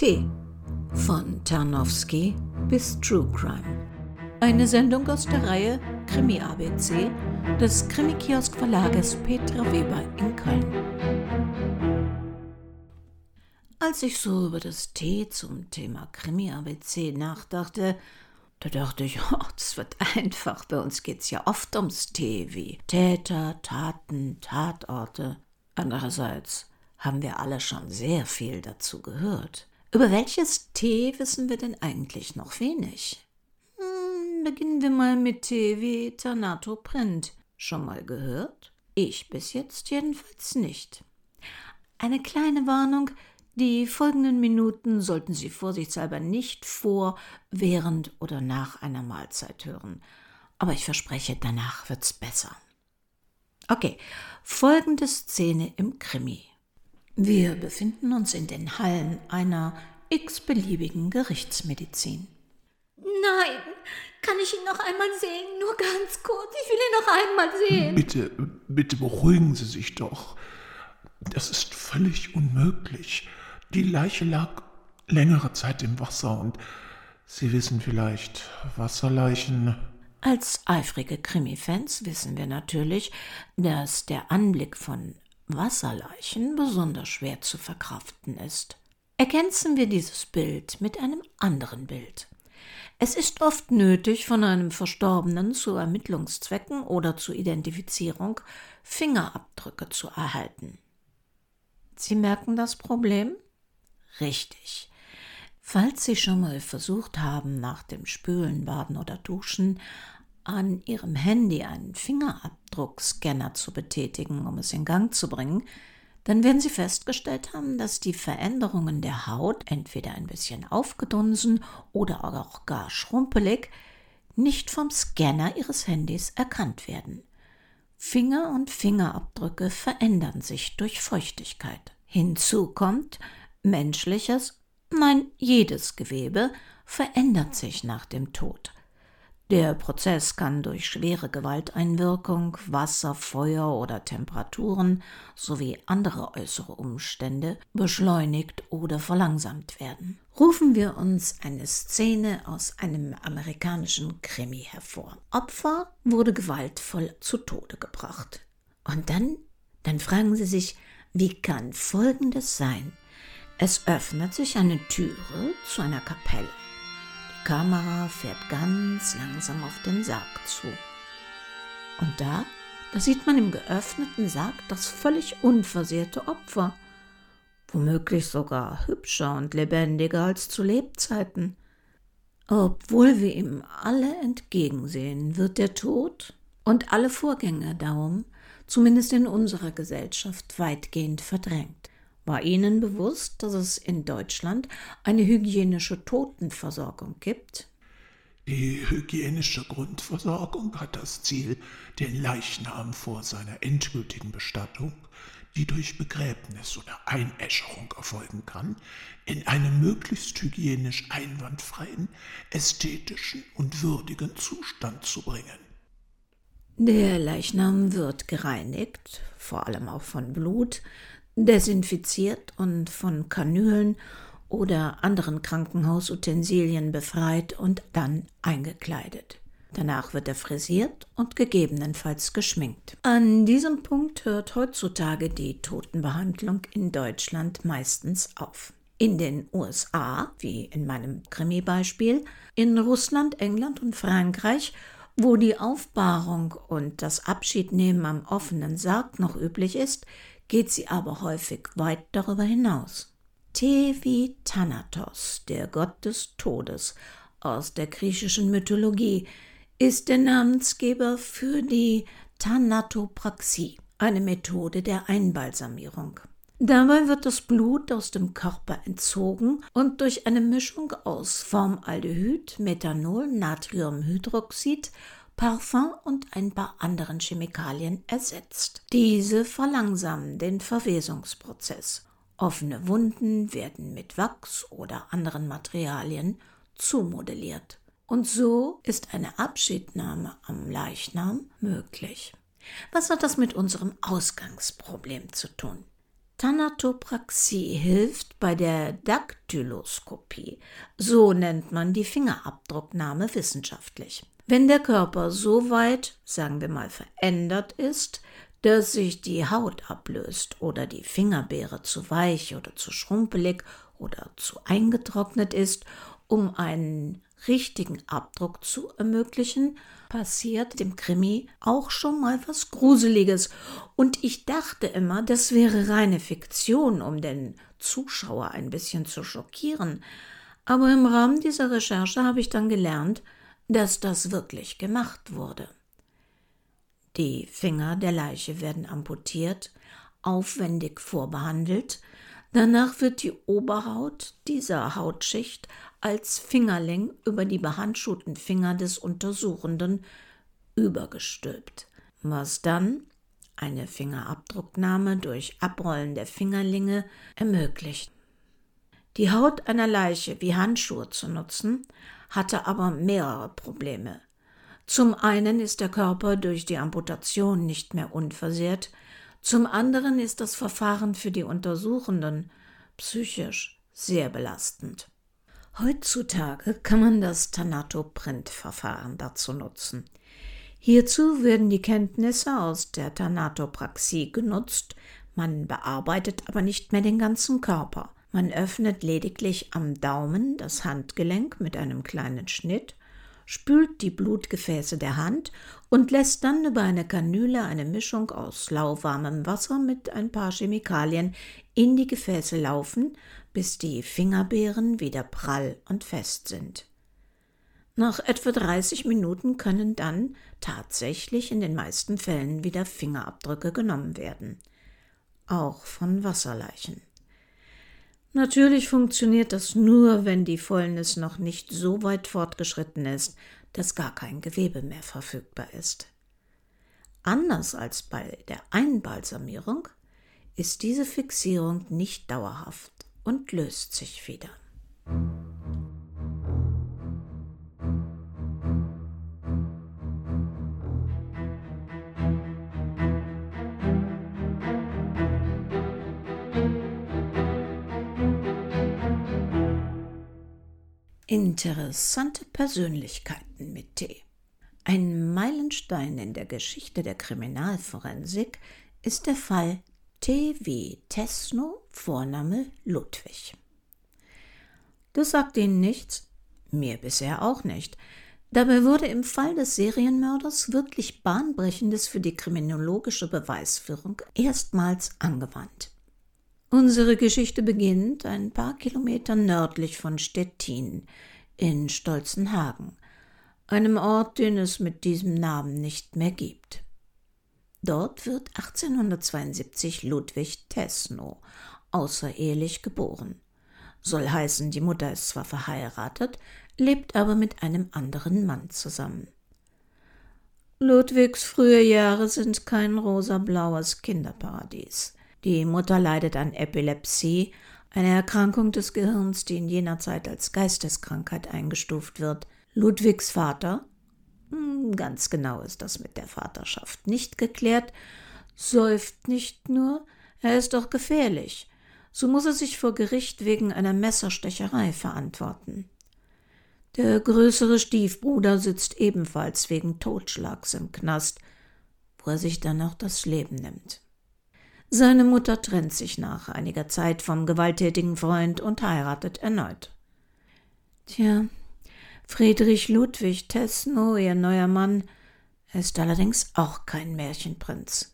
T. Von Tarnowski bis True Crime. Eine Sendung aus der Reihe Krimi ABC des Krimi-Kiosk Verlages Petra Weber in Köln. Als ich so über das T zum Thema Krimi ABC nachdachte, da dachte ich, oh, das wird einfach. Bei uns geht's ja oft ums T wie Täter, Taten, Tatorte. Andererseits haben wir alle schon sehr viel dazu gehört. Über welches T wissen wir denn eigentlich noch wenig? Hm, beginnen wir mal mit T wie Tanato Print. Schon mal gehört? Ich bis jetzt jedenfalls nicht. Eine kleine Warnung, die folgenden Minuten sollten Sie vorsichtshalber nicht vor, während oder nach einer Mahlzeit hören. Aber ich verspreche, danach wird's besser. Okay, folgende Szene im Krimi. Wir befinden uns in den Hallen einer x-beliebigen Gerichtsmedizin. Nein, kann ich ihn noch einmal sehen? Nur ganz kurz. Ich will ihn noch einmal sehen. Bitte, bitte beruhigen Sie sich doch. Das ist völlig unmöglich. Die Leiche lag längere Zeit im Wasser und Sie wissen vielleicht, Wasserleichen. Als eifrige Krimi-Fans wissen wir natürlich, dass der Anblick von Wasserleichen besonders schwer zu verkraften ist. Ergänzen wir dieses Bild mit einem anderen Bild. Es ist oft nötig, von einem Verstorbenen zu Ermittlungszwecken oder zur Identifizierung Fingerabdrücke zu erhalten. Sie merken das Problem? Richtig. Falls Sie schon mal versucht haben, nach dem Spülen, Baden oder Duschen an Ihrem Handy einen Fingerabdruckscanner zu betätigen, um es in Gang zu bringen, dann werden Sie festgestellt haben, dass die Veränderungen der Haut, entweder ein bisschen aufgedunsen oder auch gar schrumpelig, nicht vom Scanner Ihres Handys erkannt werden. Finger und Fingerabdrücke verändern sich durch Feuchtigkeit. Hinzu kommt, menschliches, nein, jedes Gewebe verändert sich nach dem Tod. Der Prozess kann durch schwere Gewalteinwirkung, Wasser, Feuer oder Temperaturen sowie andere äußere Umstände beschleunigt oder verlangsamt werden. Rufen wir uns eine Szene aus einem amerikanischen Krimi hervor. Opfer wurde gewaltvoll zu Tode gebracht. Und dann, dann fragen Sie sich, wie kann Folgendes sein? Es öffnet sich eine Türe zu einer Kapelle. Kamera fährt ganz langsam auf den Sarg zu. Und da, da sieht man im geöffneten Sarg das völlig unversehrte Opfer, womöglich sogar hübscher und lebendiger als zu Lebzeiten. Obwohl wir ihm alle entgegensehen, wird der Tod und alle Vorgänge darum, zumindest in unserer Gesellschaft, weitgehend verdrängt. War Ihnen bewusst, dass es in Deutschland eine hygienische Totenversorgung gibt? Die hygienische Grundversorgung hat das Ziel, den Leichnam vor seiner endgültigen Bestattung, die durch Begräbnis oder Einäscherung erfolgen kann, in einen möglichst hygienisch einwandfreien, ästhetischen und würdigen Zustand zu bringen. Der Leichnam wird gereinigt, vor allem auch von Blut, desinfiziert und von Kanülen oder anderen Krankenhausutensilien befreit und dann eingekleidet. Danach wird er frisiert und gegebenenfalls geschminkt. An diesem Punkt hört heutzutage die Totenbehandlung in Deutschland meistens auf. In den USA, wie in meinem Krimi-Beispiel, in Russland, England und Frankreich, wo die Aufbahrung und das Abschiednehmen am offenen Sarg noch üblich ist, geht sie aber häufig weit darüber hinaus. Tevi Thanatos, der Gott des Todes aus der griechischen Mythologie, ist der Namensgeber für die Thanatopraxie, eine Methode der Einbalsamierung. Dabei wird das Blut aus dem Körper entzogen und durch eine Mischung aus Formaldehyd, Methanol, Natriumhydroxid Parfum und ein paar anderen Chemikalien ersetzt. Diese verlangsamen den Verwesungsprozess. Offene Wunden werden mit Wachs oder anderen Materialien zumodelliert. Und so ist eine Abschiednahme am Leichnam möglich. Was hat das mit unserem Ausgangsproblem zu tun? Thanatopraxie hilft bei der Daktyloskopie, so nennt man die Fingerabdrucknahme wissenschaftlich. Wenn der Körper so weit, sagen wir mal, verändert ist, dass sich die Haut ablöst oder die Fingerbeere zu weich oder zu schrumpelig oder zu eingetrocknet ist, um einen richtigen Abdruck zu ermöglichen, passiert dem Krimi auch schon mal was Gruseliges. Und ich dachte immer, das wäre reine Fiktion, um den Zuschauer ein bisschen zu schockieren. Aber im Rahmen dieser Recherche habe ich dann gelernt, dass das wirklich gemacht wurde. Die Finger der Leiche werden amputiert, aufwendig vorbehandelt, danach wird die Oberhaut dieser Hautschicht als Fingerling über die behandschuhten Finger des Untersuchenden übergestülpt, was dann eine Fingerabdrucknahme durch Abrollen der Fingerlinge ermöglicht. Die Haut einer Leiche wie Handschuhe zu nutzen, hatte aber mehrere Probleme. Zum einen ist der Körper durch die Amputation nicht mehr unversehrt, zum anderen ist das Verfahren für die Untersuchenden psychisch sehr belastend. Heutzutage kann man das Thanato-Print-Verfahren dazu nutzen. Hierzu werden die Kenntnisse aus der Thanatopraxie genutzt, man bearbeitet aber nicht mehr den ganzen Körper. Man öffnet lediglich am Daumen das Handgelenk mit einem kleinen Schnitt, spült die Blutgefäße der Hand und lässt dann über eine Kanüle eine Mischung aus lauwarmem Wasser mit ein paar Chemikalien in die Gefäße laufen, bis die Fingerbeeren wieder prall und fest sind. Nach etwa 30 Minuten können dann tatsächlich in den meisten Fällen wieder Fingerabdrücke genommen werden, auch von Wasserleichen. Natürlich funktioniert das nur, wenn die Fäulnis noch nicht so weit fortgeschritten ist, dass gar kein Gewebe mehr verfügbar ist. Anders als bei der Einbalsamierung ist diese Fixierung nicht dauerhaft und löst sich wieder. Interessante Persönlichkeiten mit T. Ein Meilenstein in der Geschichte der Kriminalforensik ist der Fall T wie Tesno, Vorname Ludwig. Das sagt Ihnen nichts? Mir bisher auch nicht. Dabei wurde im Fall des Serienmörders wirklich Bahnbrechendes für die kriminologische Beweisführung erstmals angewandt. Unsere Geschichte beginnt ein paar Kilometer nördlich von Stettin in Stolzenhagen, einem Ort, den es mit diesem Namen nicht mehr gibt. Dort wird 1872 Ludwig Tesno außerehelich geboren. Soll heißen, die Mutter ist zwar verheiratet, lebt aber mit einem anderen Mann zusammen. Ludwigs frühe Jahre sind kein rosa-blaues Kinderparadies. Die Mutter leidet an Epilepsie, eine Erkrankung des Gehirns, die in jener Zeit als Geisteskrankheit eingestuft wird. Ludwigs Vater, hm, ganz genau ist das mit der Vaterschaft nicht geklärt, säuft nicht nur, er ist doch gefährlich. So muss er sich vor Gericht wegen einer Messerstecherei verantworten. Der größere Stiefbruder sitzt ebenfalls wegen Totschlags im Knast, wo er sich dann auch das Leben nimmt. Seine Mutter trennt sich nach einiger Zeit vom gewalttätigen Freund und heiratet erneut. Tja, Friedrich Ludwig Tesno, ihr neuer Mann, ist allerdings auch kein Märchenprinz.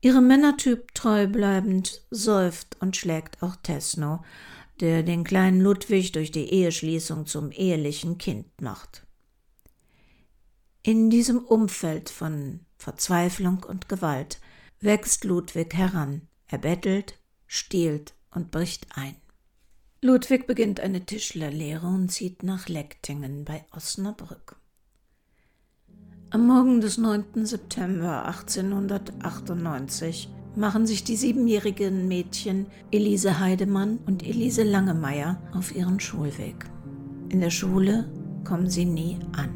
Ihrem Männertyp treu bleibend säuft und schlägt auch Tesno, der den kleinen Ludwig durch die Eheschließung zum ehelichen Kind macht. In diesem Umfeld von Verzweiflung und Gewalt wächst Ludwig heran. Er bettelt, stiehlt und bricht ein. Ludwig beginnt eine Tischlerlehre und zieht nach Lektingen bei Osnabrück. Am Morgen des 9. September 1898 machen sich die siebenjährigen Mädchen Elise Heidemann und Elise Langemeier auf ihren Schulweg. In der Schule kommen sie nie an.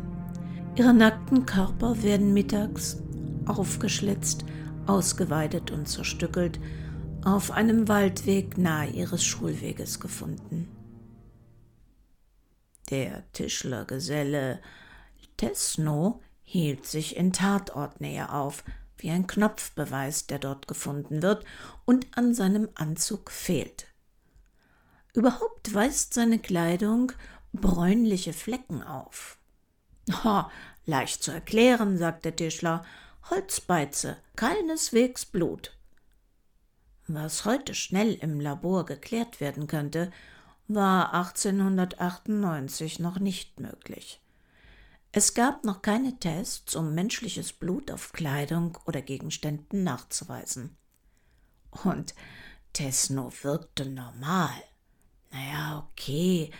Ihre nackten Körper werden mittags aufgeschlitzt ausgeweidet und zerstückelt auf einem Waldweg nahe ihres Schulweges gefunden. Der Tischlergeselle Tesno hielt sich in Tatortnähe auf, wie ein Knopfbeweis, der dort gefunden wird und an seinem Anzug fehlt. Überhaupt weist seine Kleidung bräunliche Flecken auf. Ha, leicht zu erklären, sagt der Tischler. Holzbeize, keineswegs Blut. Was heute schnell im Labor geklärt werden könnte, war 1898 noch nicht möglich. Es gab noch keine Tests, um menschliches Blut auf Kleidung oder Gegenständen nachzuweisen. Und Tesno wirkte normal. Naja, okay.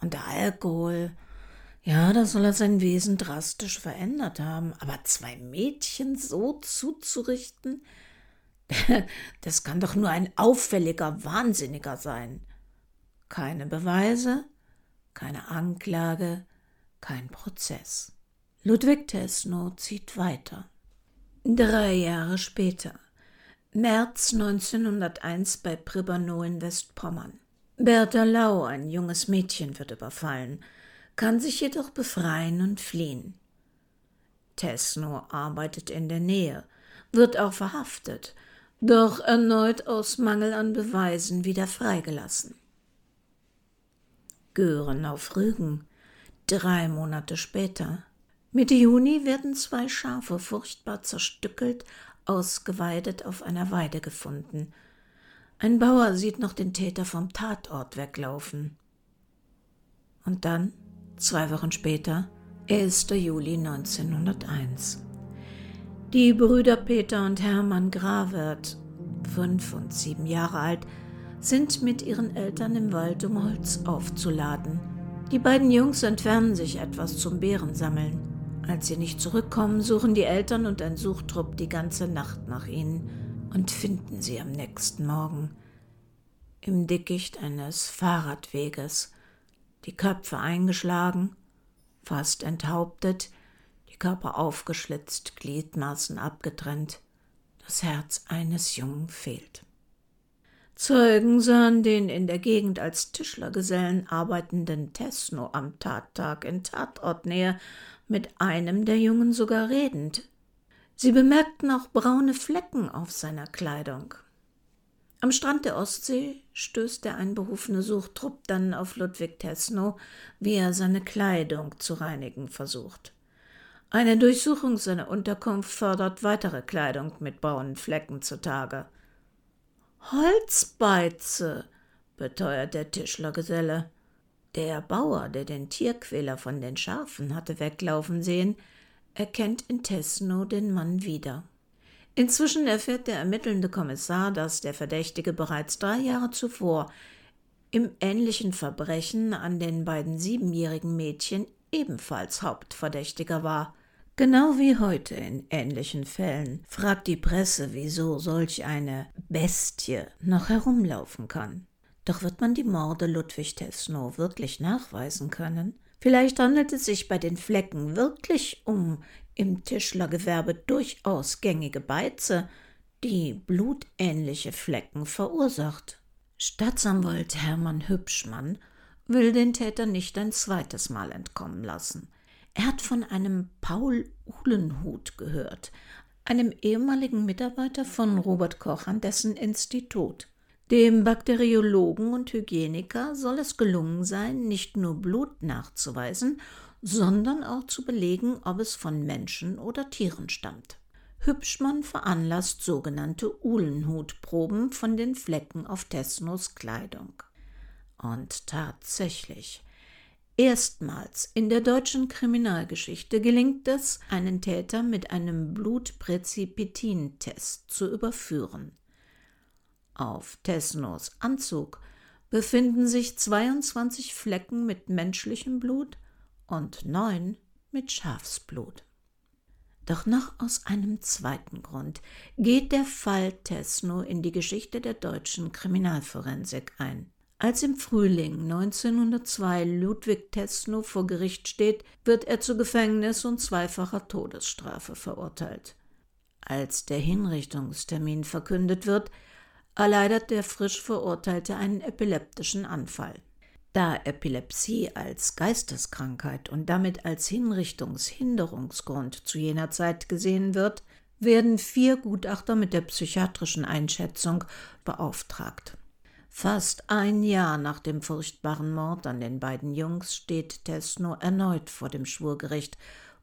Und der Alkohol. Ja, da soll er sein Wesen drastisch verändert haben. Aber zwei Mädchen so zuzurichten, das kann doch nur ein auffälliger Wahnsinniger sein. Keine Beweise, keine Anklage, kein Prozess. Ludwig Tesno zieht weiter. Drei Jahre später, März 1901 bei Pribanow in Westpommern. Bertha Lau, ein junges Mädchen, wird überfallen, kann sich jedoch befreien und fliehen. Tesno arbeitet in der Nähe, wird auch verhaftet, doch erneut aus Mangel an Beweisen wieder freigelassen. Gören auf Rügen, drei Monate später. Mitte Juni werden zwei Schafe furchtbar zerstückelt, ausgeweidet auf einer Weide gefunden. Ein Bauer sieht noch den Täter vom Tatort weglaufen. Und dann, zwei Wochen später, 1. Juli 1901. Die Brüder Peter und Hermann Gravert, fünf und sieben Jahre alt, sind mit ihren Eltern im Wald, um Holz aufzuladen. Die beiden Jungs entfernen sich etwas zum Beerensammeln. Als sie nicht zurückkommen, suchen die Eltern und ein Suchtrupp die ganze Nacht nach ihnen und finden sie am nächsten Morgen im Dickicht eines Fahrradweges, die Köpfe eingeschlagen, fast enthauptet, die Körper aufgeschlitzt, Gliedmaßen abgetrennt, das Herz eines Jungen fehlt. Zeugen sahen den in der Gegend als Tischlergesellen arbeitenden Tesno am Tattag in Tatortnähe mit einem der Jungen sogar redend. Sie bemerkten auch braune Flecken auf seiner Kleidung. Am Strand der Ostsee stößt der einberufene Suchtrupp dann auf Ludwig Tesno, wie er seine Kleidung zu reinigen versucht. Eine Durchsuchung seiner Unterkunft fördert weitere Kleidung mit braunen Flecken zutage. Holzbeize, beteuert der Tischlergeselle. Der Bauer, der den Tierquäler von den Schafen hatte weglaufen sehen, erkennt in Tesno den Mann wieder. Inzwischen erfährt der ermittelnde Kommissar, dass der Verdächtige bereits drei Jahre zuvor im ähnlichen Verbrechen an den beiden siebenjährigen Mädchen ebenfalls Hauptverdächtiger war. Genau wie heute in ähnlichen Fällen fragt die Presse, wieso solch eine Bestie noch herumlaufen kann. Doch wird man die Morde Ludwig Tesno wirklich nachweisen können? Vielleicht handelt es sich bei den Flecken wirklich um im Tischlergewerbe durchaus gängige Beize, die blutähnliche Flecken verursacht. Staatsanwalt Hermann Hübschmann will den Täter nicht ein zweites Mal entkommen lassen. Er hat von einem Paul Uhlenhut gehört, einem ehemaligen Mitarbeiter von Robert Koch an dessen Institut. Dem Bakteriologen und Hygieniker soll es gelungen sein, nicht nur Blut nachzuweisen, sondern auch zu belegen, ob es von Menschen oder Tieren stammt. Hübschmann veranlasst sogenannte Uhlenhutproben von den Flecken auf Tesnos Kleidung. Und tatsächlich, erstmals in der deutschen Kriminalgeschichte gelingt es, einen Täter mit einem Blutpräzipitintest zu überführen. Auf Tesnos Anzug befinden sich 22 Flecken mit menschlichem Blut und neun mit Schafsblut. Doch noch aus einem zweiten Grund geht der Fall Tesno in die Geschichte der deutschen Kriminalforensik ein. Als im Frühling 1902 Ludwig Tesno vor Gericht steht, wird er zu Gefängnis und zweifacher Todesstrafe verurteilt. Als der Hinrichtungstermin verkündet wird, erleidet der frisch Verurteilte einen epileptischen Anfall. Da Epilepsie als Geisteskrankheit und damit als Hinrichtungshinderungsgrund zu jener Zeit gesehen wird, werden vier Gutachter mit der psychiatrischen Einschätzung beauftragt. Fast ein Jahr nach dem furchtbaren Mord an den beiden Jungs steht Tesno erneut vor dem Schwurgericht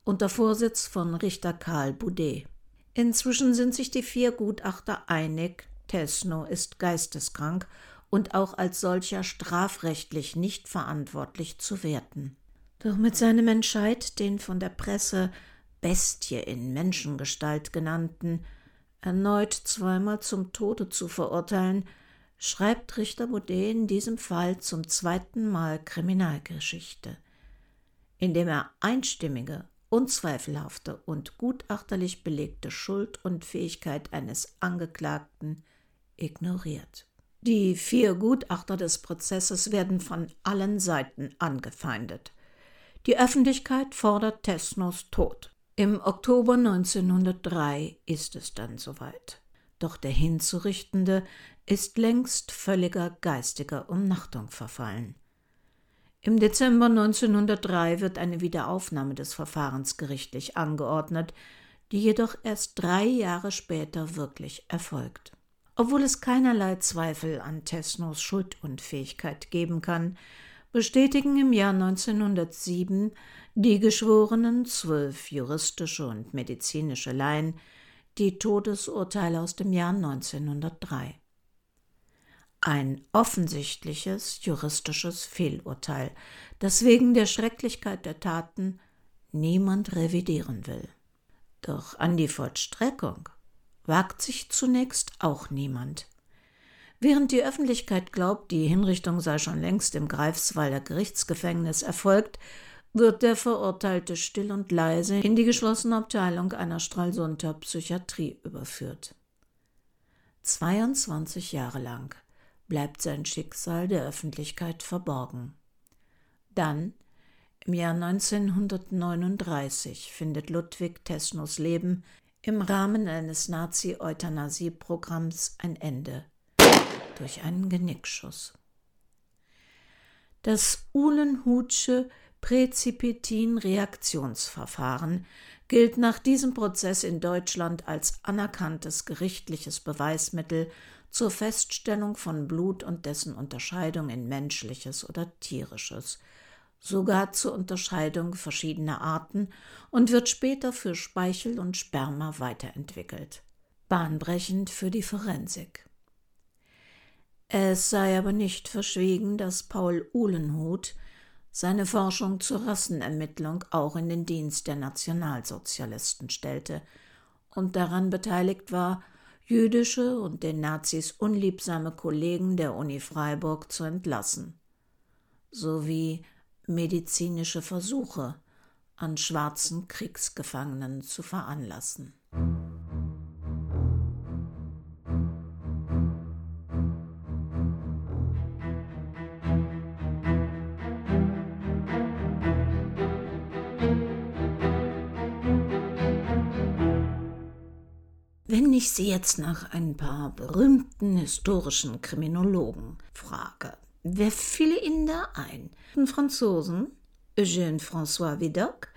unter Vorsitz von Richter Karl Boudet. Inzwischen sind sich die vier Gutachter einig, Tesno ist geisteskrank und auch als solcher strafrechtlich nicht verantwortlich zu werten. Doch mit seinem Entscheid, den von der Presse Bestie in Menschengestalt genannten, erneut zweimal zum Tode zu verurteilen, schreibt Richter Baudet in diesem Fall zum zweiten Mal Kriminalgeschichte, indem er einstimmige, unzweifelhafte und gutachterlich belegte Schuld und Fähigkeit eines Angeklagten ignoriert. Die vier Gutachter des Prozesses werden von allen Seiten angefeindet. Die Öffentlichkeit fordert Tesnos Tod. Im Oktober 1903 ist es dann soweit. Doch der Hinzurichtende ist längst völliger geistiger Umnachtung verfallen. Im Dezember 1903 wird eine Wiederaufnahme des Verfahrens gerichtlich angeordnet, die jedoch erst drei Jahre später wirklich erfolgt. Obwohl es keinerlei Zweifel an Tesnos Schuldunfähigkeit geben kann, bestätigen im Jahr 1907 die Geschworenen, zwölf juristische und medizinische Laien, die Todesurteile aus dem Jahr 1903. Ein offensichtliches juristisches Fehlurteil, das wegen der Schrecklichkeit der Taten niemand revidieren will. Doch an die Vollstreckung wagt sich zunächst auch niemand. Während die Öffentlichkeit glaubt, die Hinrichtung sei schon längst im Greifswalder Gerichtsgefängnis erfolgt, wird der Verurteilte still und leise in die geschlossene Abteilung einer Stralsunder Psychiatrie überführt. 22 Jahre lang bleibt sein Schicksal der Öffentlichkeit verborgen. Dann, im Jahr 1939, findet Ludwig Tesnos Leben im Rahmen eines Nazi-Euthanasie-Programms ein Ende durch einen Genickschuss. Das Uhlenhutsche Präzipitin-Reaktionsverfahren gilt nach diesem Prozess in Deutschland als anerkanntes gerichtliches Beweismittel zur Feststellung von Blut und dessen Unterscheidung in menschliches oder tierisches – sogar zur Unterscheidung verschiedener Arten und wird später für Speichel und Sperma weiterentwickelt. Bahnbrechend für die Forensik. Es sei aber nicht verschwiegen, dass Paul Uhlenhuth seine Forschung zur Rassenermittlung auch in den Dienst der Nationalsozialisten stellte und daran beteiligt war, jüdische und den Nazis unliebsame Kollegen der Uni Freiburg zu entlassen, sowie medizinische Versuche an schwarzen Kriegsgefangenen zu veranlassen. Wenn ich Sie jetzt nach ein paar berühmten historischen Kriminologen frage, Wer fiel Ihnen da ein? Franzosen, Eugène François Vidocq,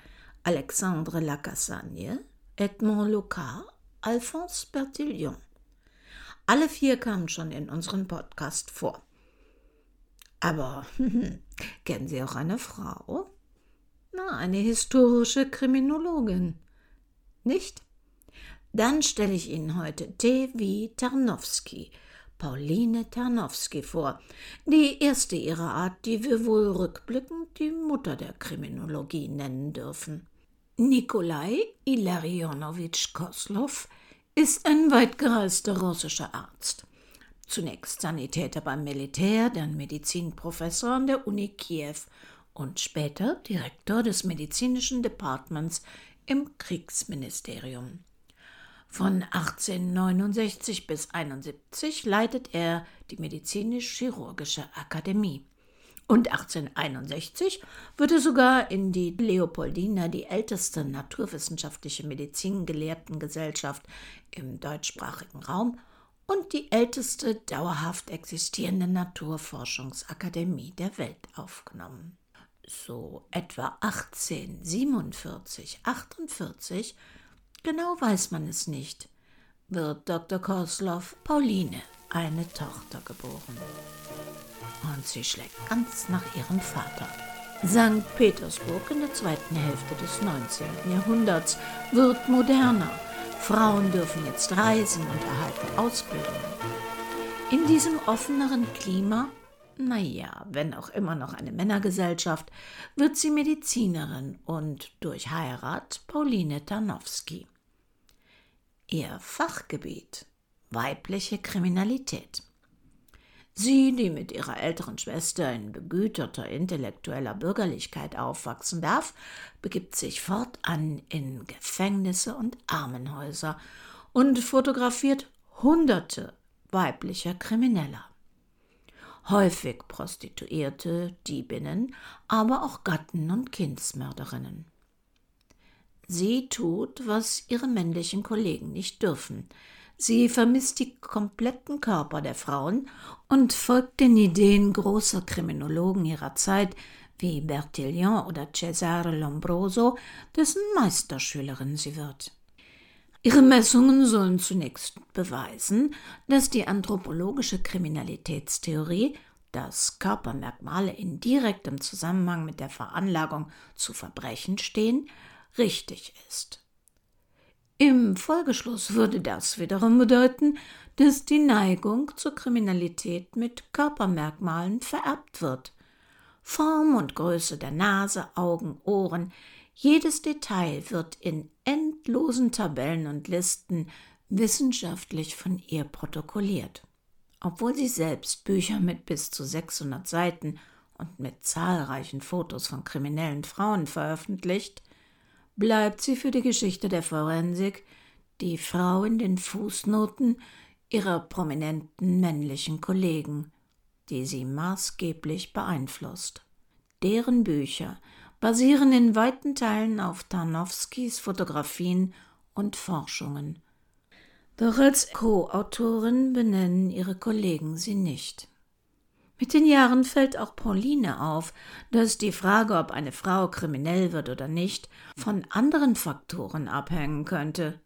Alexandre Lacassagne, Edmond Locard, Alphonse Bertillon. Alle vier kamen schon in unserem Podcast vor. Aber kennen Sie auch eine Frau? Na, eine historische Kriminologin. Nicht? Dann stelle ich Ihnen heute T. Tarnowski, Pauline Tarnowski vor, die erste ihrer Art, die wir wohl rückblickend die Mutter der Kriminologie nennen dürfen. Nikolai Ilarionowitsch Koslow ist ein weitgereister russischer Arzt. Zunächst Sanitäter beim Militär, dann Medizinprofessor an der Uni Kiew und später Direktor des medizinischen Departments im Kriegsministerium. Von 1869 bis 1871 leitet er die Medizinisch-Chirurgische Akademie. Und 1861 wird er sogar in die Leopoldina, die älteste naturwissenschaftliche Medizingelehrtengesellschaft im deutschsprachigen Raum, und die älteste dauerhaft existierende Naturforschungsakademie der Welt aufgenommen. So etwa 1847, 48, genau weiß man es nicht, wird Dr. Koslow Pauline eine Tochter geboren. Und sie schlägt ganz nach ihrem Vater. St. Petersburg in der zweiten Hälfte des 19. Jahrhunderts wird moderner. Frauen dürfen jetzt reisen und erhalten Ausbildung. In diesem offeneren Klima, naja, wenn auch immer noch eine Männergesellschaft, wird sie Medizinerin und durch Heirat Pauline Tarnowski. Ihr Fachgebiet weibliche Kriminalität. Sie, die mit ihrer älteren Schwester in begüterter intellektueller Bürgerlichkeit aufwachsen darf, begibt sich fortan in Gefängnisse und Armenhäuser und fotografiert Hunderte weiblicher Krimineller. Häufig Prostituierte, Diebinnen, aber auch Gatten und Kindsmörderinnen. Sie tut, was ihre männlichen Kollegen nicht dürfen. Sie vermisst die kompletten Körper der Frauen und folgt den Ideen großer Kriminologen ihrer Zeit wie Bertillon oder Cesare Lombroso, dessen Meisterschülerin sie wird. Ihre Messungen sollen zunächst beweisen, dass die anthropologische Kriminalitätstheorie, dass Körpermerkmale in direktem Zusammenhang mit der Veranlagung zu Verbrechen stehen, richtig ist. Im Folgeschluss würde das wiederum bedeuten, dass die Neigung zur Kriminalität mit Körpermerkmalen vererbt wird. Form und Größe der Nase, Augen, Ohren, jedes Detail wird in endlosen Tabellen und Listen wissenschaftlich von ihr protokolliert. Obwohl sie selbst Bücher mit bis zu 600 Seiten und mit zahlreichen Fotos von kriminellen Frauen veröffentlicht, bleibt sie für die Geschichte der Forensik die Frau in den Fußnoten ihrer prominenten männlichen Kollegen, die sie maßgeblich beeinflusst. Deren Bücher basieren in weiten Teilen auf Tarnowskis Fotografien und Forschungen. Doch als Co-Autorin benennen ihre Kollegen sie nicht. Mit den Jahren fällt auch Pauline auf, dass die Frage, ob eine Frau kriminell wird oder nicht, von anderen Faktoren abhängen könnte.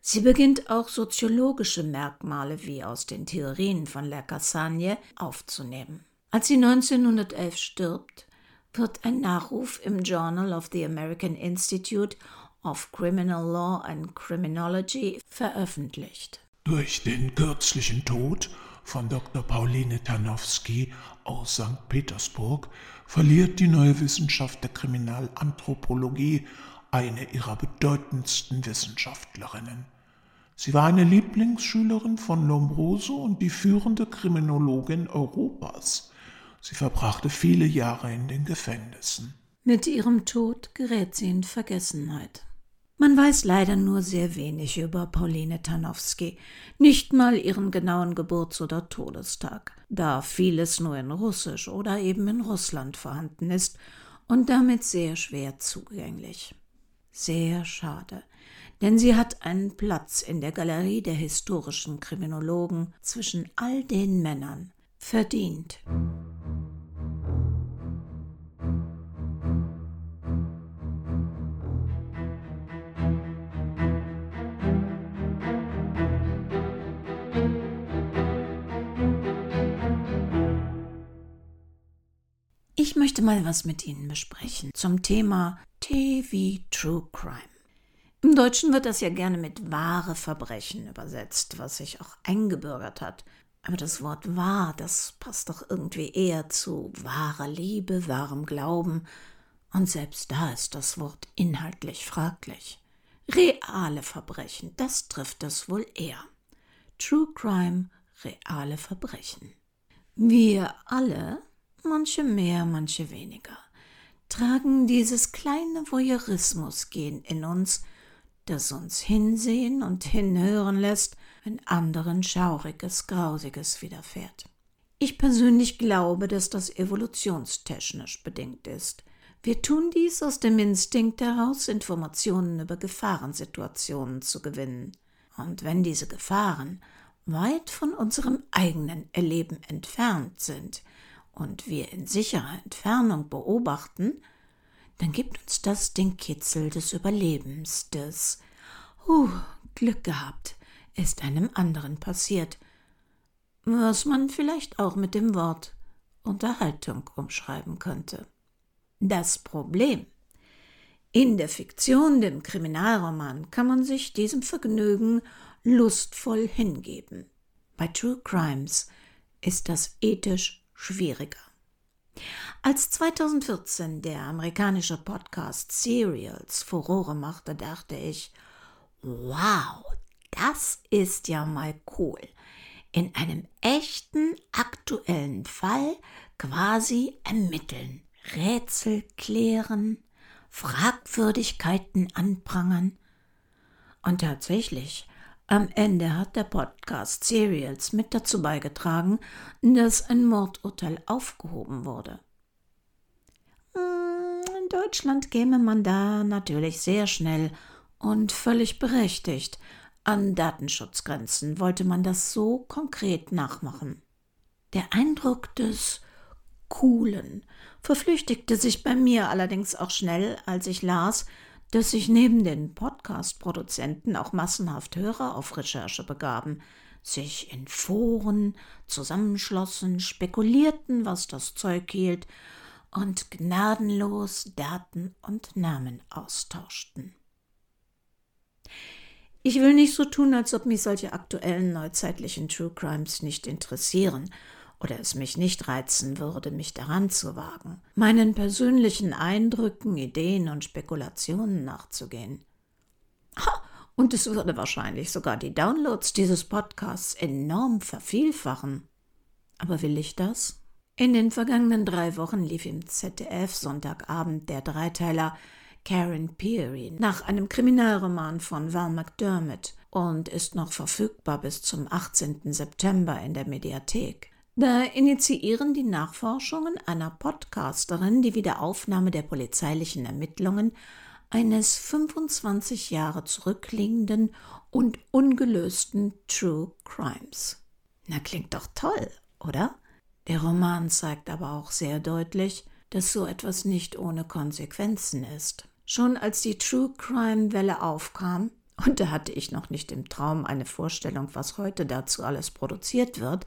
Sie beginnt auch soziologische Merkmale wie aus den Theorien von La Cassagne aufzunehmen. Als sie 1911 stirbt, wird ein Nachruf im Journal of the American Institute of Criminal Law and Criminology veröffentlicht. Durch den kürzlichen Tod von Dr. Pauline Tarnowski aus St. Petersburg verliert die neue Wissenschaft der Kriminalanthropologie eine ihrer bedeutendsten Wissenschaftlerinnen. Sie war eine Lieblingsschülerin von Lombroso und die führende Kriminologin Europas. Sie verbrachte viele Jahre in den Gefängnissen. Mit ihrem Tod gerät sie in Vergessenheit. Man weiß leider nur sehr wenig über Pauline Tarnowski, nicht mal ihren genauen Geburts- oder Todestag, da vieles nur in Russisch oder eben in Russland vorhanden ist und damit sehr schwer zugänglich. Sehr schade, denn sie hat einen Platz in der Galerie der historischen Kriminologen zwischen all den Männern verdient. Ich möchte mal was mit Ihnen besprechen zum Thema TV True Crime. Im Deutschen wird das ja gerne mit wahre Verbrechen übersetzt, was sich auch eingebürgert hat. Aber das Wort wahr, das passt doch irgendwie eher zu wahrer Liebe, wahrem Glauben. Und selbst da ist das Wort inhaltlich fraglich. Reale Verbrechen, das trifft es wohl eher. True Crime, reale Verbrechen. Wir alle manche mehr, manche weniger, tragen dieses kleine Voyeurismus-Gen in uns, das uns hinsehen und hinhören lässt, wenn anderen Schauriges, Grausiges widerfährt. Ich persönlich glaube, dass das evolutionstechnisch bedingt ist. Wir tun dies aus dem Instinkt heraus, Informationen über Gefahrensituationen zu gewinnen. Und wenn diese Gefahren weit von unserem eigenen Erleben entfernt sind und wir in sicherer Entfernung beobachten, dann gibt uns das den Kitzel des Überlebens, des uh, Glück gehabt, ist einem anderen passiert, was man vielleicht auch mit dem Wort Unterhaltung umschreiben könnte. Das Problem in der Fiktion, dem Kriminalroman, kann man sich diesem Vergnügen lustvoll hingeben. Bei True Crimes ist das ethisch schwieriger. Als 2014 der amerikanische Podcast Serials Furore machte, dachte ich, wow, das ist ja mal cool. In einem echten, aktuellen Fall quasi ermitteln, Rätsel klären, Fragwürdigkeiten anprangern. Und tatsächlich, am Ende hat der Podcast Serials mit dazu beigetragen, dass ein Mordurteil aufgehoben wurde. Hm, in Deutschland käme man da natürlich sehr schnell und völlig berechtigt an Datenschutzgrenzen wollte man das so konkret nachmachen. Der Eindruck des Coolen verflüchtigte sich bei mir allerdings auch schnell, als ich las, dass sich neben den Podcast-Produzenten auch massenhaft Hörer auf Recherche begaben, sich in Foren zusammenschlossen, spekulierten, was das Zeug hielt und gnadenlos Daten und Namen austauschten. Ich will nicht so tun, als ob mich solche aktuellen neuzeitlichen True Crimes nicht interessieren oder es mich nicht reizen würde, mich daran zu wagen, meinen persönlichen Eindrücken, Ideen und Spekulationen nachzugehen. Und es würde wahrscheinlich sogar die Downloads dieses Podcasts enorm vervielfachen. Aber will ich das? In den vergangenen drei Wochen lief im ZDF Sonntagabend der Dreiteiler Karen Peary nach einem Kriminalroman von Val McDermott und ist noch verfügbar bis zum 18. September in der Mediathek. Da initiieren die Nachforschungen einer Podcasterin die Wiederaufnahme der polizeilichen Ermittlungen eines 25 Jahre zurückliegenden und ungelösten True Crimes. Na, klingt doch toll, oder? Der Roman zeigt aber auch sehr deutlich, dass so etwas nicht ohne Konsequenzen ist. Schon als die True Crime Welle aufkam, und da hatte ich noch nicht im Traum eine Vorstellung, was heute dazu alles produziert wird,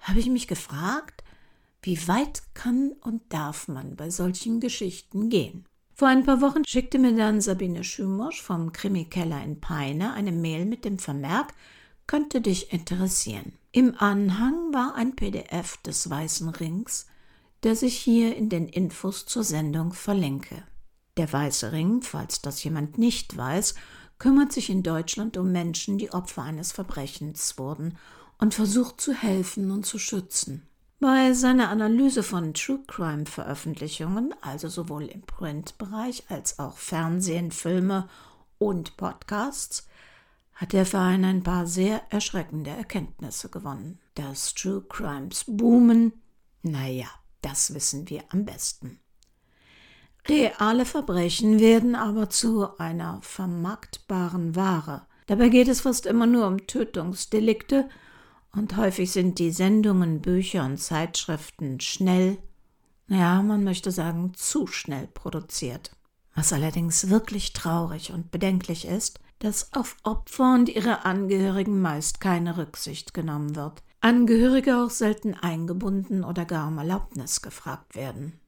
habe ich mich gefragt, wie weit kann und darf man bei solchen Geschichten gehen? Vor ein paar Wochen schickte mir dann Sabine Schümosch vom Krimi-Keller in Peine eine Mail mit dem Vermerk, könnte dich interessieren. Im Anhang war ein PDF des Weißen Rings, der sich hier in den Infos zur Sendung verlinke. Der Weiße Ring, falls das jemand nicht weiß, kümmert sich in Deutschland um Menschen, die Opfer eines Verbrechens wurden und versucht zu helfen und zu schützen. Bei seiner Analyse von True Crime Veröffentlichungen, also sowohl im Printbereich als auch Fernsehen, Filme und Podcasts, hat der Verein ein paar sehr erschreckende Erkenntnisse gewonnen. Dass True Crimes boomen, naja, das wissen wir am besten. Reale Verbrechen werden aber zu einer vermarktbaren Ware. Dabei geht es fast immer nur um Tötungsdelikte und häufig sind die Sendungen, Bücher und Zeitschriften schnell, ja, man möchte sagen, zu schnell produziert. Was allerdings wirklich traurig und bedenklich ist, dass auf Opfer und ihre Angehörigen meist keine Rücksicht genommen wird. Angehörige auch selten eingebunden oder gar um Erlaubnis gefragt werden.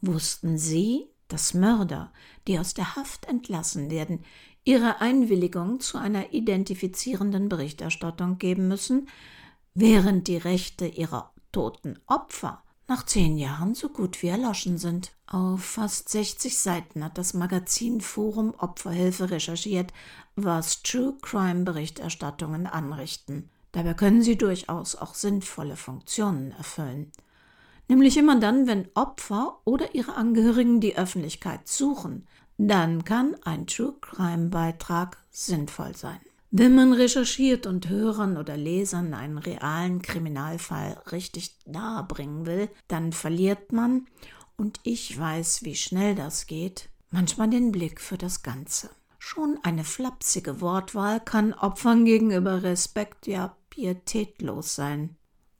Wussten Sie, dass Mörder, die aus der Haft entlassen werden, ihre Einwilligung zu einer identifizierenden Berichterstattung geben müssen, während die Rechte ihrer toten Opfer nach zehn Jahren so gut wie erloschen sind. Auf fast 60 Seiten hat das Magazin Forum Opferhilfe recherchiert, was True Crime Berichterstattungen anrichten. Dabei können sie durchaus auch sinnvolle Funktionen erfüllen. Nämlich immer dann, wenn Opfer oder ihre Angehörigen die Öffentlichkeit suchen, dann kann ein True Crime Beitrag sinnvoll sein. Wenn man recherchiert und Hörern oder Lesern einen realen Kriminalfall richtig nahebringen will, dann verliert man, und ich weiß, wie schnell das geht, manchmal den Blick für das Ganze. Schon eine flapsige Wortwahl kann Opfern gegenüber Respekt, ja pietätlos sein.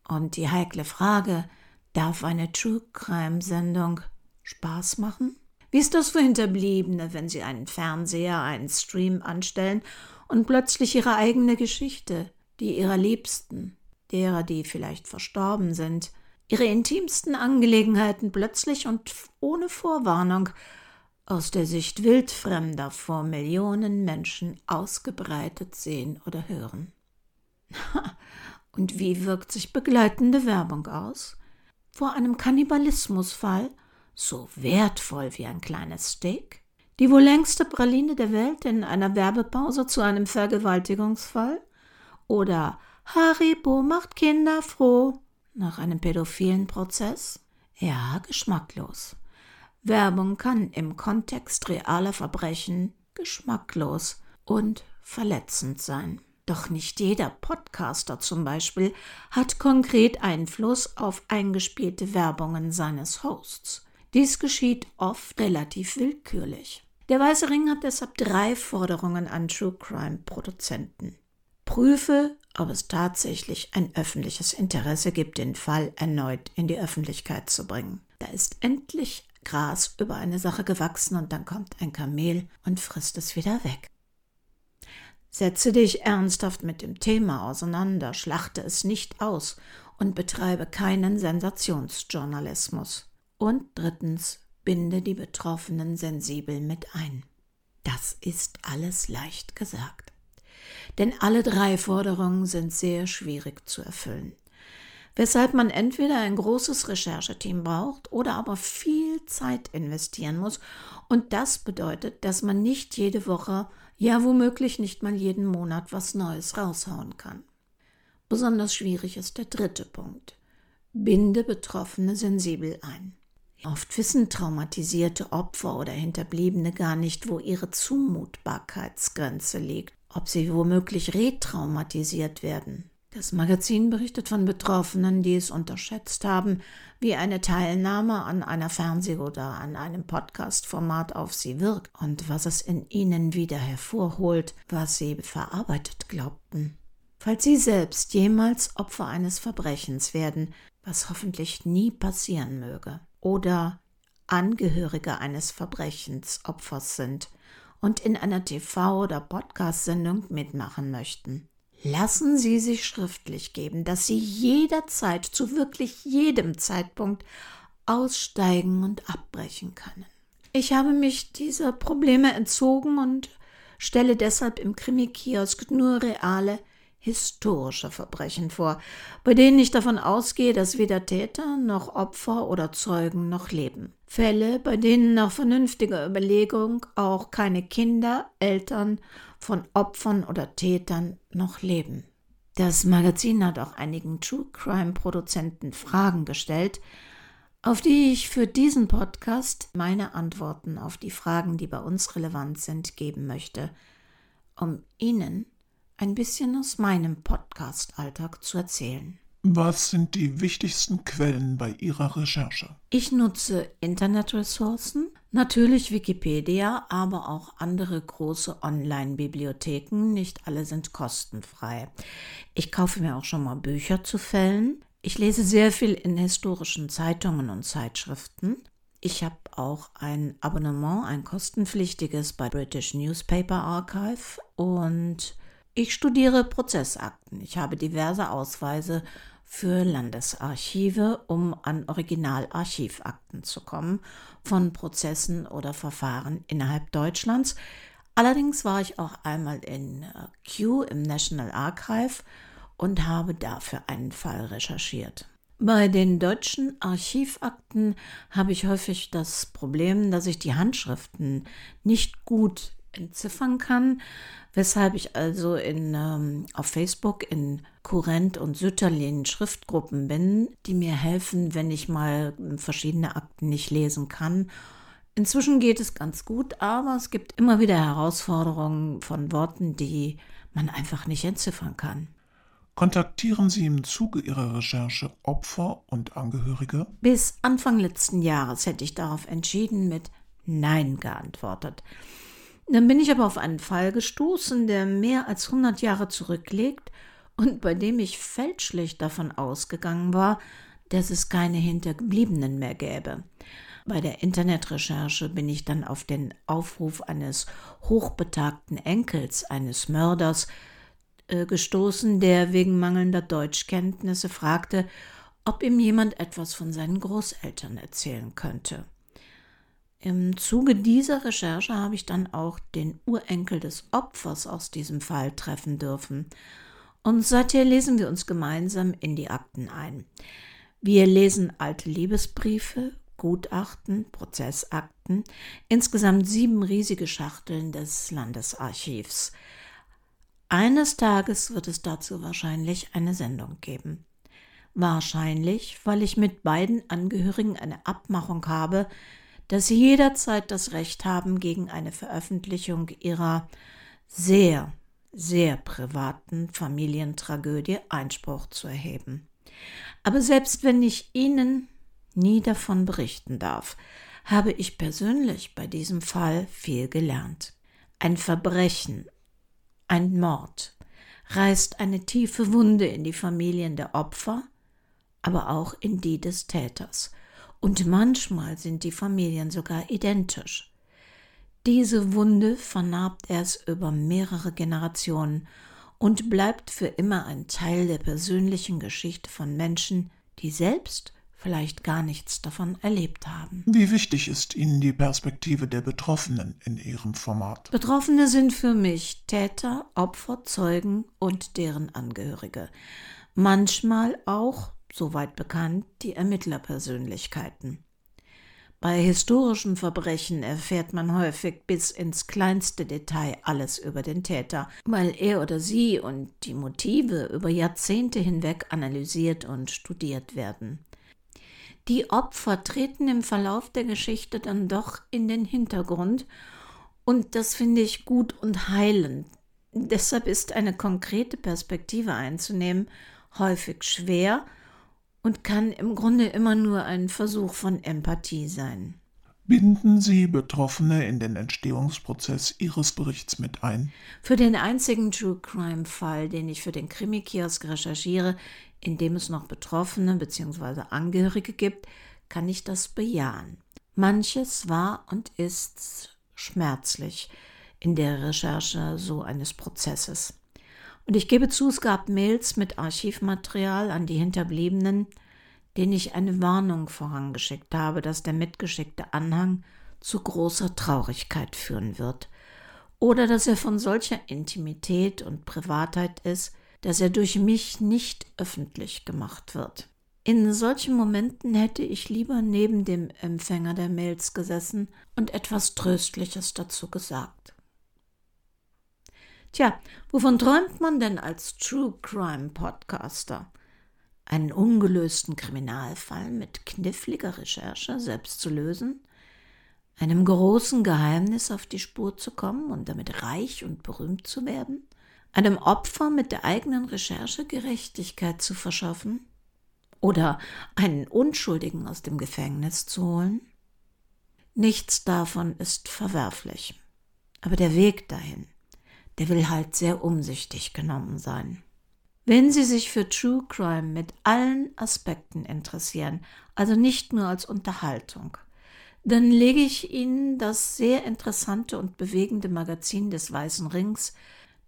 Und die heikle Frage, darf eine True Crime Sendung Spaß machen? Wie ist das für Hinterbliebene, wenn sie einen Fernseher, einen Stream anstellen und plötzlich ihre eigene Geschichte, die ihrer Liebsten, derer, die vielleicht verstorben sind, ihre intimsten Angelegenheiten plötzlich und ohne Vorwarnung aus der Sicht Wildfremder vor Millionen Menschen ausgebreitet sehen oder hören. Und wie wirkt sich begleitende Werbung aus? Vor einem Kannibalismusfall, so wertvoll wie ein kleines Steak? Die wohl längste Praline der Welt in einer Werbepause zu einem Vergewaltigungsfall? Oder Haribo macht Kinder froh nach einem pädophilen Prozess? Ja, geschmacklos. Werbung kann im Kontext realer Verbrechen geschmacklos und verletzend sein. Doch nicht jeder Podcaster zum Beispiel hat konkret Einfluss auf eingespielte Werbungen seines Hosts. Dies geschieht oft relativ willkürlich. Der Weiße Ring hat deshalb drei Forderungen an True Crime Produzenten. Prüfe, ob es tatsächlich ein öffentliches Interesse gibt, den Fall erneut in die Öffentlichkeit zu bringen. Da ist endlich Gras über eine Sache gewachsen und dann kommt ein Kamel und frisst es wieder weg. Setze dich ernsthaft mit dem Thema auseinander, schlachte es nicht aus und betreibe keinen Sensationsjournalismus. Und drittens, binde die Betroffenen sensibel mit ein. Das ist alles leicht gesagt. Denn alle drei Forderungen sind sehr schwierig zu erfüllen weshalb man entweder ein großes Rechercheteam braucht oder aber viel Zeit investieren muss. Und das bedeutet, dass man nicht jede Woche, ja womöglich nicht mal jeden Monat was Neues raushauen kann. Besonders schwierig ist der dritte Punkt. Binde Betroffene sensibel ein. Oft wissen traumatisierte Opfer oder Hinterbliebene gar nicht, wo ihre Zumutbarkeitsgrenze liegt, ob sie womöglich retraumatisiert werden. Das Magazin berichtet von Betroffenen, die es unterschätzt haben, wie eine Teilnahme an einer Fernseh- oder an einem Podcast-Format auf sie wirkt und was es in ihnen wieder hervorholt, was sie verarbeitet glaubten. Falls Sie selbst jemals Opfer eines Verbrechens werden, was hoffentlich nie passieren möge, oder Angehörige eines Verbrechensopfers sind und in einer TV- oder Podcast-Sendung mitmachen möchten, Lassen Sie sich schriftlich geben, dass Sie jederzeit zu wirklich jedem Zeitpunkt aussteigen und abbrechen können. Ich habe mich dieser Probleme entzogen und stelle deshalb im Krimi-Kiosk nur reale historische Verbrechen vor, bei denen ich davon ausgehe, dass weder Täter noch Opfer oder Zeugen noch leben. Fälle, bei denen nach vernünftiger Überlegung auch keine Kinder, Eltern von Opfern oder Tätern noch leben. Das Magazin hat auch einigen True Crime Produzenten Fragen gestellt, auf die ich für diesen Podcast meine Antworten auf die Fragen, die bei uns relevant sind, geben möchte, um Ihnen ein bisschen aus meinem Podcast-Alltag zu erzählen. Was sind die wichtigsten Quellen bei Ihrer Recherche? Ich nutze Internetressourcen, natürlich Wikipedia, aber auch andere große Online-Bibliotheken. Nicht alle sind kostenfrei. Ich kaufe mir auch schon mal Bücher zu Fällen. Ich lese sehr viel in historischen Zeitungen und Zeitschriften. Ich habe auch ein Abonnement, ein kostenpflichtiges bei British Newspaper Archive und ich studiere Prozessakten. Ich habe diverse Ausweise für Landesarchive, um an Originalarchivakten zu kommen von Prozessen oder Verfahren innerhalb Deutschlands. Allerdings war ich auch einmal in äh, Kew im National Archive und habe dafür einen Fall recherchiert. Bei den deutschen Archivakten habe ich häufig das Problem, dass ich die Handschriften nicht gut entziffern kann, weshalb ich also in, ähm, auf Facebook in Kurrent und Sütterlin Schriftgruppen bin, die mir helfen, wenn ich mal verschiedene Akten nicht lesen kann. Inzwischen geht es ganz gut, aber es gibt immer wieder Herausforderungen von Worten, die man einfach nicht entziffern kann. Kontaktieren Sie im Zuge Ihrer Recherche Opfer und Angehörige? Bis Anfang letzten Jahres hätte ich darauf entschieden mit Nein geantwortet. Dann bin ich aber auf einen Fall gestoßen, der mehr als 100 Jahre zurückliegt und bei dem ich fälschlich davon ausgegangen war, dass es keine Hinterbliebenen mehr gäbe. Bei der Internetrecherche bin ich dann auf den Aufruf eines hochbetagten Enkels eines Mörders äh, gestoßen, der wegen mangelnder Deutschkenntnisse fragte, ob ihm jemand etwas von seinen Großeltern erzählen könnte. Im Zuge dieser Recherche habe ich dann auch den Urenkel des Opfers aus diesem Fall treffen dürfen. Und seither lesen wir uns gemeinsam in die Akten ein. Wir lesen alte Liebesbriefe, Gutachten, Prozessakten, insgesamt sieben riesige Schachteln des Landesarchivs. Eines Tages wird es dazu wahrscheinlich eine Sendung geben. Wahrscheinlich, weil ich mit beiden Angehörigen eine Abmachung habe, dass sie jederzeit das Recht haben, gegen eine Veröffentlichung ihrer sehr, sehr privaten Familientragödie Einspruch zu erheben. Aber selbst wenn ich Ihnen nie davon berichten darf, habe ich persönlich bei diesem Fall viel gelernt. Ein Verbrechen, ein Mord reißt eine tiefe Wunde in die Familien der Opfer, aber auch in die des Täters und manchmal sind die Familien sogar identisch. Diese Wunde vernarbt erst über mehrere Generationen und bleibt für immer ein Teil der persönlichen Geschichte von Menschen, die selbst vielleicht gar nichts davon erlebt haben. Wie wichtig ist Ihnen die Perspektive der Betroffenen in Ihrem Format? Betroffene sind für mich Täter, Opfer, Zeugen und deren Angehörige. Manchmal auch soweit bekannt, die Ermittlerpersönlichkeiten. Bei historischen Verbrechen erfährt man häufig bis ins kleinste Detail alles über den Täter, weil er oder sie und die Motive über Jahrzehnte hinweg analysiert und studiert werden. Die Opfer treten im Verlauf der Geschichte dann doch in den Hintergrund und das finde ich gut und heilend. Deshalb ist eine konkrete Perspektive einzunehmen häufig schwer und kann im Grunde immer nur ein Versuch von Empathie sein. Binden Sie Betroffene in den Entstehungsprozess Ihres Berichts mit ein? Für den einzigen True Crime Fall, den ich für den Krimi-Kiosk recherchiere, in dem es noch Betroffene bzw. Angehörige gibt, kann ich das bejahen. Manches war und ist schmerzlich in der Recherche so eines Prozesses. Und ich gebe zu, es gab Mails mit Archivmaterial an die Hinterbliebenen, denen ich eine Warnung vorangeschickt habe, dass der mitgeschickte Anhang zu großer Traurigkeit führen wird, oder dass er von solcher Intimität und Privatheit ist, dass er durch mich nicht öffentlich gemacht wird. In solchen Momenten hätte ich lieber neben dem Empfänger der Mails gesessen und etwas Tröstliches dazu gesagt. Tja, wovon träumt man denn als True Crime Podcaster? Einen ungelösten Kriminalfall mit kniffliger Recherche selbst zu lösen? Einem großen Geheimnis auf die Spur zu kommen und damit reich und berühmt zu werden? Einem Opfer mit der eigenen Recherche Gerechtigkeit zu verschaffen? Oder einen Unschuldigen aus dem Gefängnis zu holen? Nichts davon ist verwerflich. Aber der Weg dahin, der will halt sehr umsichtig genommen sein. Wenn Sie sich für True Crime mit allen Aspekten interessieren, also nicht nur als Unterhaltung, dann lege ich Ihnen das sehr interessante und bewegende Magazin des Weißen Rings,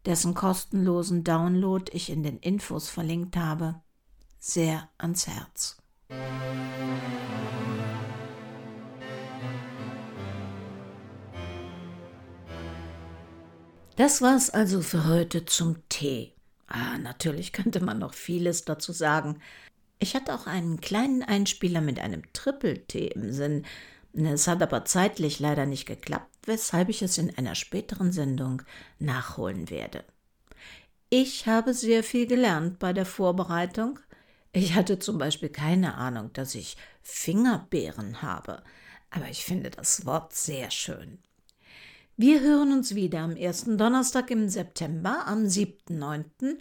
dessen kostenlosen Download ich in den Infos verlinkt habe, sehr ans Herz. Das war's also für heute zum Tee. Ah, natürlich könnte man noch vieles dazu sagen. Ich hatte auch einen kleinen Einspieler mit einem Triple-Tee im Sinn. Es hat aber zeitlich leider nicht geklappt, weshalb ich es in einer späteren Sendung nachholen werde. Ich habe sehr viel gelernt bei der Vorbereitung. Ich hatte zum Beispiel keine Ahnung, dass ich Fingerbeeren habe, aber ich finde das Wort sehr schön. Wir hören uns wieder am ersten Donnerstag im September, am 7.9.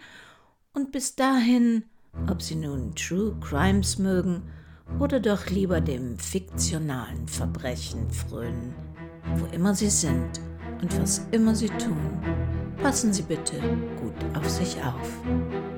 Und bis dahin, ob Sie nun True Crimes mögen oder doch lieber dem fiktionalen Verbrechen frönen, wo immer Sie sind und was immer Sie tun, passen Sie bitte gut auf sich auf.